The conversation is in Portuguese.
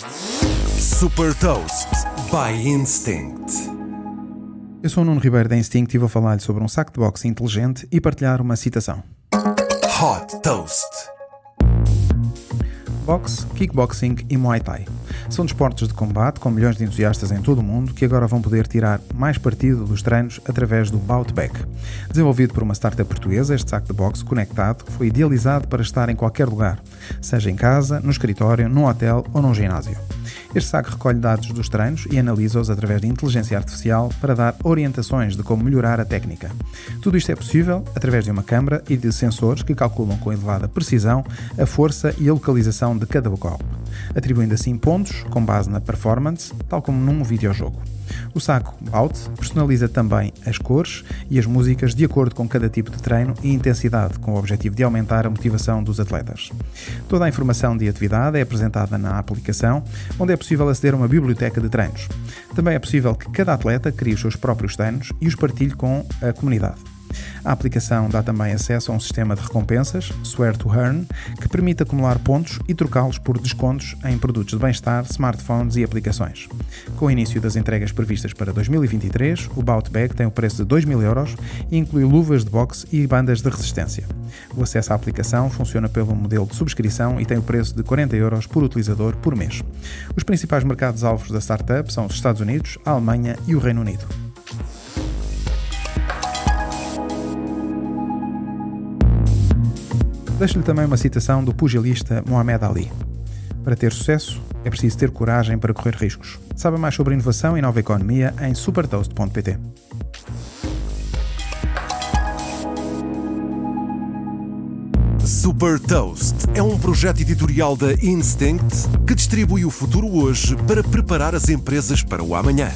Super Toast by Instinct. Eu sou o Nuno Ribeiro da Instinct e vou falar-lhe sobre um saco de boxe inteligente e partilhar uma citação. Hot Toast. Boxe, kickboxing e Muay Thai. São desportos de combate com milhões de entusiastas em todo o mundo que agora vão poder tirar mais partido dos treinos através do Boutback. Desenvolvido por uma startup portuguesa, este saco de boxe conectado foi idealizado para estar em qualquer lugar, seja em casa, no escritório, num hotel ou num ginásio. Este saco recolhe dados dos treinos e analisa-os através de inteligência artificial para dar orientações de como melhorar a técnica. Tudo isto é possível através de uma câmara e de sensores que calculam com elevada precisão a força e a localização de cada golpe, atribuindo assim pontos com base na performance, tal como num videojogo. O saco Bout personaliza também as cores e as músicas de acordo com cada tipo de treino e intensidade, com o objetivo de aumentar a motivação dos atletas. Toda a informação de atividade é apresentada na aplicação, onde é possível aceder a uma biblioteca de treinos. Também é possível que cada atleta crie os seus próprios treinos e os partilhe com a comunidade. A aplicação dá também acesso a um sistema de recompensas, Swear to Earn, que permite acumular pontos e trocá-los por descontos em produtos de bem-estar, smartphones e aplicações. Com o início das entregas previstas para 2023, o Bout Bag tem o preço de 2 mil euros e inclui luvas de boxe e bandas de resistência. O acesso à aplicação funciona pelo modelo de subscrição e tem o preço de 40 euros por utilizador por mês. Os principais mercados-alvos da startup são os Estados Unidos, a Alemanha e o Reino Unido. Deixo-lhe também uma citação do pugilista Muhammad Ali. Para ter sucesso, é preciso ter coragem para correr riscos. Saiba mais sobre inovação e nova economia em supertoast.pt. Super Toast é um projeto editorial da Instinct que distribui o futuro hoje para preparar as empresas para o amanhã.